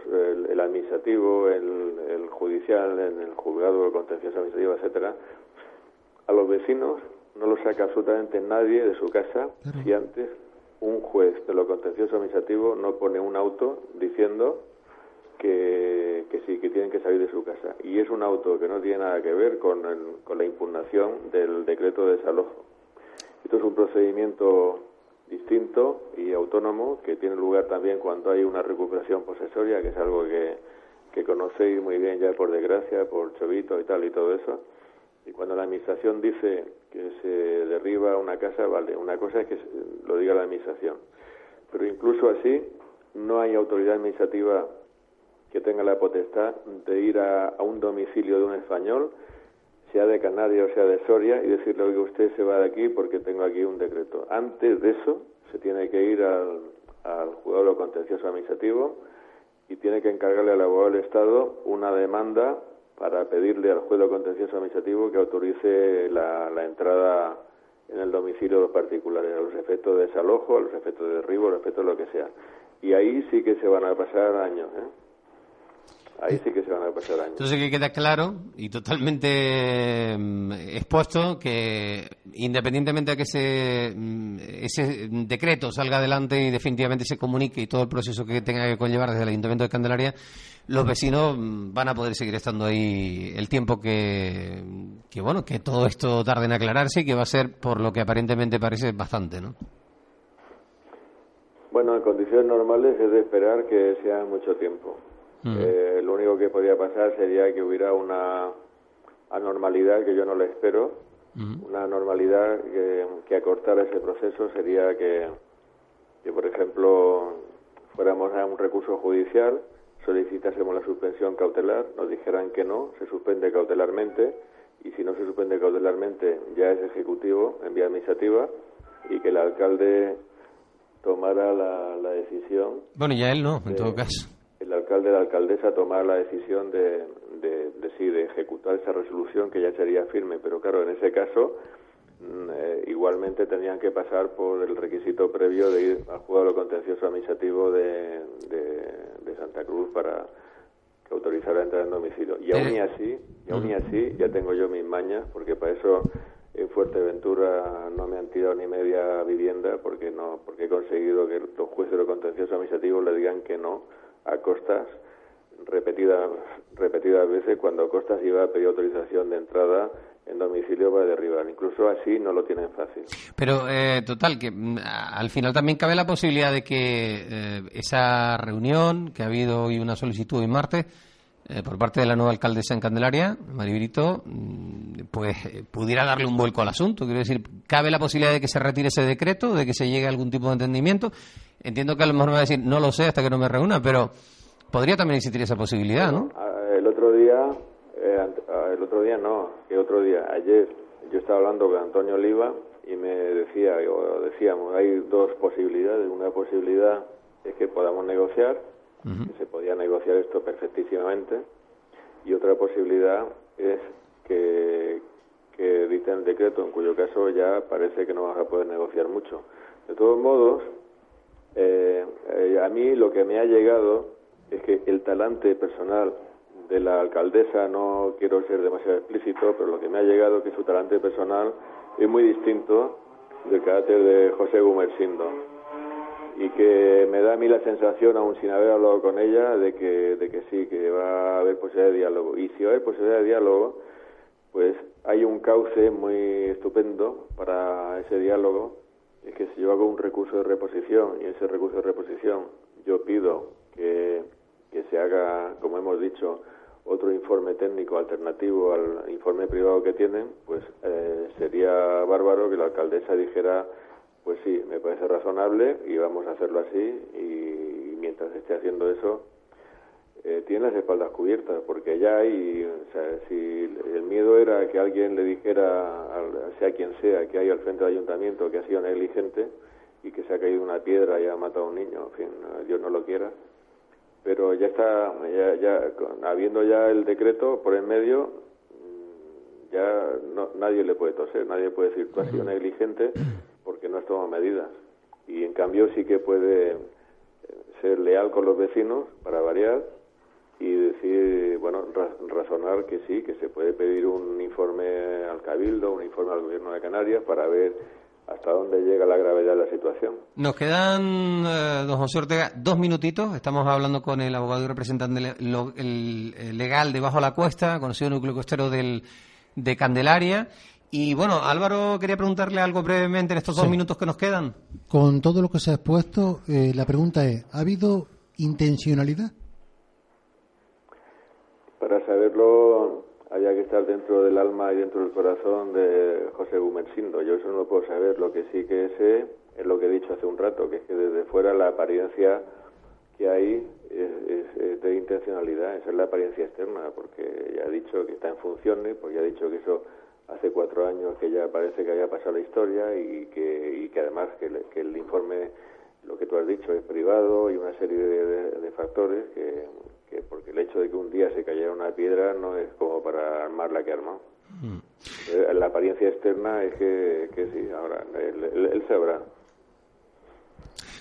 el, administrativo, el, judicial, en el juzgado, el contencioso administrativo, etcétera, a los vecinos no los saca absolutamente nadie de su casa si antes un juez de lo contencioso administrativo no pone un auto diciendo que, que sí, que tienen que salir de su casa. Y es un auto que no tiene nada que ver con, con la impugnación del decreto de desalojo. Esto es un procedimiento distinto y autónomo que tiene lugar también cuando hay una recuperación posesoria, que es algo que, que conocéis muy bien ya por desgracia, por Chovito y tal y todo eso. Y cuando la administración dice que se derriba una casa, vale, una cosa es que lo diga la administración. Pero incluso así, no hay autoridad administrativa que tenga la potestad de ir a, a un domicilio de un español sea de Canarias o sea de Soria, y decirle, oiga, usted se va de aquí porque tengo aquí un decreto. Antes de eso, se tiene que ir al, al juzgado contencioso administrativo y tiene que encargarle al abogado del Estado una demanda para pedirle al juez de contencioso administrativo que autorice la, la entrada en el domicilio de los particulares, a los efectos de desalojo, a los efectos de derribo, a los efectos de lo que sea. Y ahí sí que se van a pasar años. ¿eh? Ahí sí que se van a pasar años. Entonces que queda claro y totalmente mm, expuesto que independientemente de que ese, mm, ese decreto salga adelante y definitivamente se comunique y todo el proceso que tenga que conllevar desde el Ayuntamiento de Candelaria, los vecinos mm, van a poder seguir estando ahí el tiempo que, que bueno, que todo esto tarde en aclararse y que va a ser por lo que aparentemente parece bastante, ¿no? Bueno, en condiciones normales es de esperar que sea mucho tiempo. Eh, lo único que podría pasar sería que hubiera una anormalidad que yo no le espero, una anormalidad que, que, acortara ese proceso sería que, que, por ejemplo, fuéramos a un recurso judicial, solicitásemos la suspensión cautelar, nos dijeran que no, se suspende cautelarmente y si no se suspende cautelarmente ya es ejecutivo en vía administrativa y que el alcalde tomara la, decisión. Bueno, ya él no, en todo caso. El alcalde la alcaldesa tomara la decisión de, de, de, sí, de ejecutar esa resolución que ya sería firme, pero claro, en ese caso mm, eh, igualmente tenían que pasar por el requisito previo de ir al juzgado contencioso administrativo de, de Santa Cruz para que autorizara la entrada en domicilio. Y aún y así, y aún y así, ya tengo yo mis mañas, porque para eso en Fuerteventura no me han tirado ni media vivienda, porque no porque he conseguido que los jueces de contencioso administrativo le digan que no a Costas repetidas repetidas veces cuando Costas iba a pedir autorización de entrada en domicilio para derribar. Incluso así no lo tienen fácil. Pero, eh, total, que mm, al final también cabe la posibilidad de que eh, esa reunión, que ha habido hoy una solicitud hoy martes, eh, por parte de la nueva alcaldesa en Candelaria, Maribrito, mm, pues pudiera darle un vuelco al asunto. Quiero decir, cabe la posibilidad de que se retire ese decreto, de que se llegue a algún tipo de entendimiento. Entiendo que a lo mejor me va a decir, no lo sé hasta que no me reúna, pero podría también existir esa posibilidad, ¿no? El otro día eh, el otro día no, el otro día, ayer yo estaba hablando con Antonio Oliva y me decía, o decíamos, hay dos posibilidades. Una posibilidad es que podamos negociar, que se podía negociar esto perfectísimamente, y otra posibilidad es que, que dicten el decreto, en cuyo caso ya parece que no vas a poder negociar mucho. De todos modos, eh, eh, a mí lo que me ha llegado es que el talante personal de la alcaldesa no quiero ser demasiado explícito, pero lo que me ha llegado es que su talante personal es muy distinto del carácter de José Gumersindo y que me da a mí la sensación, aún sin haber hablado con ella, de que, de que sí, que va a haber posibilidad de diálogo. Y si va a haber posibilidad de diálogo, pues hay un cauce muy estupendo para ese diálogo, es que se lleva con un recurso de reposición, y ese recurso de reposición yo pido que, que se haga, como hemos dicho, otro informe técnico alternativo al informe privado que tienen, pues eh, sería bárbaro que la alcaldesa dijera, pues sí, me parece razonable y vamos a hacerlo así y, mientras esté haciendo eso, eh, tiene las espaldas cubiertas, porque ya hay, si el miedo era que alguien le dijera, sea quien sea, que hay al frente del ayuntamiento que ha sido negligente y que se ha caído una piedra y ha matado a un niño, en fin, Dios no lo quiera, pero ya está, ya, ya habiendo ya el decreto por en medio, mm, ya no, nadie le puede toser, nadie puede decir tú has sido negligente porque no has tomado medidas. Y en cambio sí que puede eh, ser leal con los vecinos para variar y decir, bueno, razonar que sí, que se puede pedir un informe al Cabildo, un informe al Gobierno de Canarias para ver hasta dónde llega la gravedad de la situación. Nos quedan, eh, don José Ortega, dos minutitos. Estamos hablando con el abogado y representante legal de Bajo la Cuesta, conocido núcleo costero del, de Candelaria. Y bueno, Álvaro quería preguntarle algo brevemente en estos dos minutos que nos quedan. Con todo lo que se ha expuesto, eh, la pregunta es, ¿ha habido intencionalidad? Para saberlo había que estar dentro del alma y dentro del corazón de José Gumersindo. Yo eso no lo puedo saber. Lo que sí que sé es lo que he dicho hace un rato, que es que desde fuera la apariencia que hay es, de intencionalidad, esa es la apariencia externa, porque ya ha dicho que está en funciones, porque ya ha dicho que eso hace cuatro años que ya parece que haya pasado la historia y que, y que además que, que el informe, lo que tú has dicho, es privado y una serie de factores que, porque el hecho de que un día se cayera una piedra no es como para armar la que armó. Mm. Eh, la apariencia externa es que, sí, ahora, él, sabrá.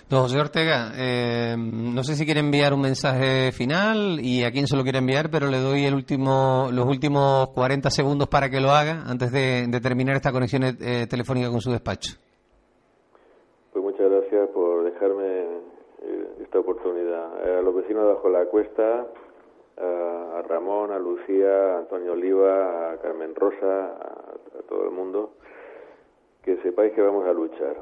Don José Ortega, eh, no sé si quiere enviar un mensaje final y a quién se lo quiere enviar, pero le doy el último, los últimos 40 segundos para que lo haga antes de, terminar esta conexión eh, telefónica con su despacho. Pues muchas gracias por dejarme esta oportunidad. A los vecinos de Bajo la Cuesta, a Ramón, a Lucía, a Antonio Oliva, a Carmen Rosa, a, todo el mundo, que sepáis que vamos a luchar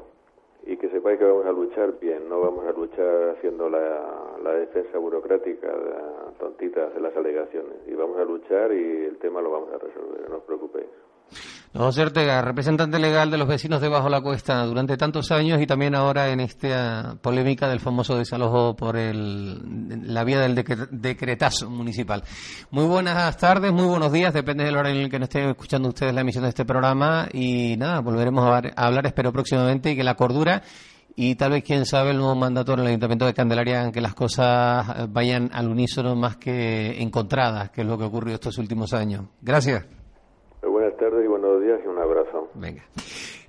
y que sepáis que vamos a luchar bien, no vamos a luchar haciendo la, la defensa burocrática de, tontita de las alegaciones y vamos a luchar y el tema lo vamos a resolver, no os preocupéis. Don José Ortega, representante legal de los vecinos de Bajo la Cuesta durante tantos años y también ahora en esta polémica del famoso desalojo por el, la vía del decretazo municipal. Muy buenas tardes, muy buenos días, depende del hora en el que nos estén escuchando ustedes la emisión de este programa y nada, volveremos a, hablar, espero próximamente y que la cordura y tal vez, quién sabe, el nuevo mandato en el Ayuntamiento de Candelaria que las cosas vayan al unísono más que encontradas, que es lo que ocurrió estos últimos años. Gracias. Buenas tardes y buenos días y un abrazo. Venga.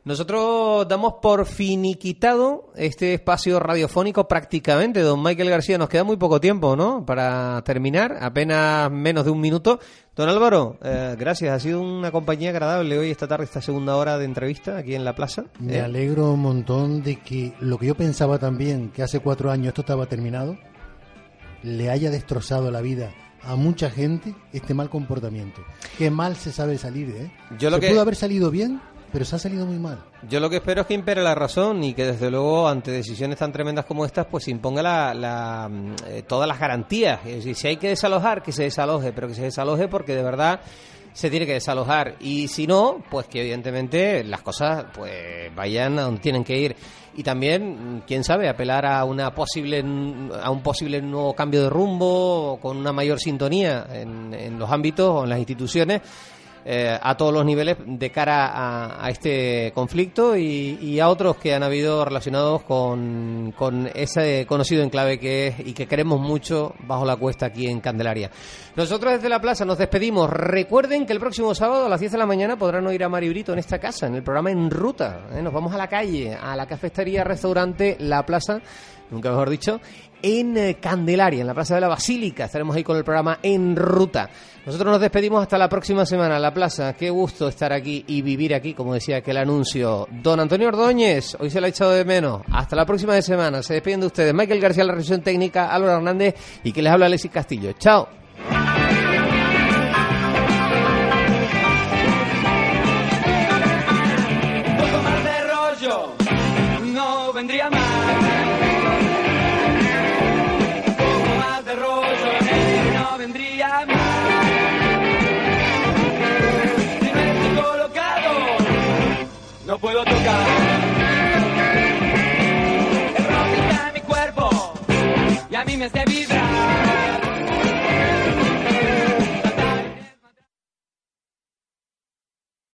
Nosotros damos por finiquitado este espacio radiofónico prácticamente. Don Michael García, nos queda muy poco tiempo, ¿no? Para terminar, apenas menos de un minuto. Don Álvaro, eh, gracias. Ha sido una compañía agradable hoy, esta tarde, esta segunda hora de entrevista aquí en la plaza. Me ¿Eh? alegro un montón de que lo que yo pensaba también, que hace cuatro años esto estaba terminado, le haya destrozado la vida a mucha gente este mal comportamiento. Qué mal se sabe salir, ¿eh? Yo lo se que... pudo haber salido bien, pero se ha salido muy mal. Yo lo que espero es que impere la razón y que desde luego ante decisiones tan tremendas como estas pues imponga la, la, eh, todas las garantías. Es decir, si hay que desalojar, que se desaloje, pero que se desaloje porque de verdad se tiene que desalojar y si no, pues que evidentemente las cosas pues vayan a donde tienen que ir y también, quién sabe, apelar a una posible a un posible nuevo cambio de rumbo con una mayor sintonía en, en los ámbitos o en las instituciones eh, a todos los niveles de cara a, este conflicto y, a otros que han habido relacionados con, con, ese conocido enclave que es y que queremos mucho bajo la cuesta aquí en Candelaria. Nosotros desde la plaza nos despedimos. Recuerden que el próximo sábado a las 10 de la mañana podrán oír a Mari Brito en esta casa, en el programa En Ruta. ¿eh? Nos vamos a la calle, a la cafetería, restaurante La Plaza, nunca mejor dicho, en eh, Candelaria, en la Plaza de la Basílica. Estaremos ahí con el programa En Ruta. Nosotros nos despedimos hasta la próxima semana. La Plaza, qué gusto estar aquí y vivir aquí, como decía aquel anuncio. Don Antonio Ordóñez, hoy se lo ha echado de menos. Hasta la próxima semana. Se despiden de ustedes. Michael García, la revisión técnica, Álvaro Hernández y que les habla Alexis Castillo. Chao. no vendría más. No puedo tocar. El rock está en mi cuerpo y a mí me hace vibrar.